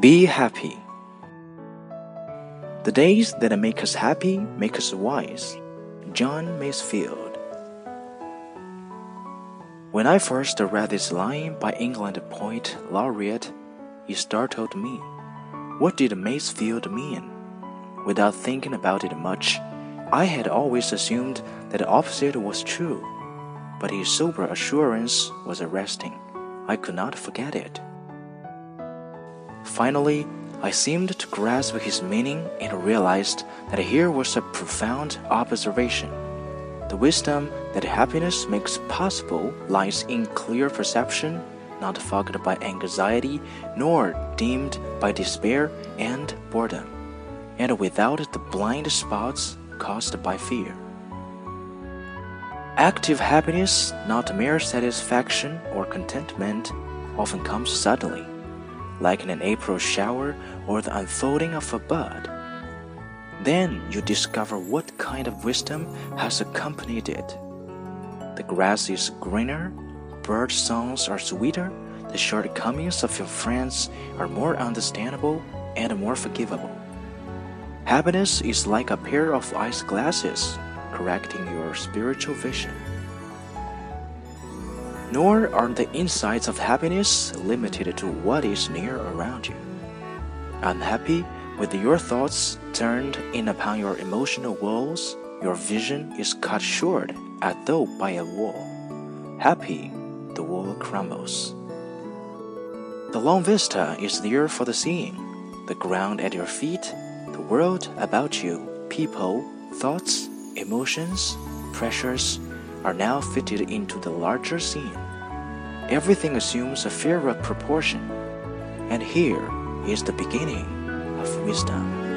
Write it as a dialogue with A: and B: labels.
A: Be happy. The days that make us happy make us wise. John Masefield. When I first read this line by England poet laureate, it startled me. What did Masefield mean? Without thinking about it much, I had always assumed that the opposite was true, but his sober assurance was arresting. I could not forget it. Finally, I seemed to grasp his meaning and realized that here was a profound observation. The wisdom that happiness makes possible lies in clear perception, not fogged by anxiety nor dimmed by despair and boredom, and without the blind spots caused by fear. Active happiness, not mere satisfaction or contentment, often comes suddenly like an April shower or the unfolding of a bud. Then you discover what kind of wisdom has accompanied it. The grass is greener, bird songs are sweeter, the shortcomings of your friends are more understandable and more forgivable. Happiness is like a pair of ice glasses, correcting your spiritual vision. Nor are the insights of happiness limited to what is near around you. Unhappy with your thoughts turned in upon your emotional walls, your vision is cut short as though by a wall. Happy, the wall crumbles. The long vista is there for the seeing. The ground at your feet, the world about you, people, thoughts, emotions, pressures, are now fitted into the larger scene. Everything assumes a fairer proportion, and here is the beginning of wisdom.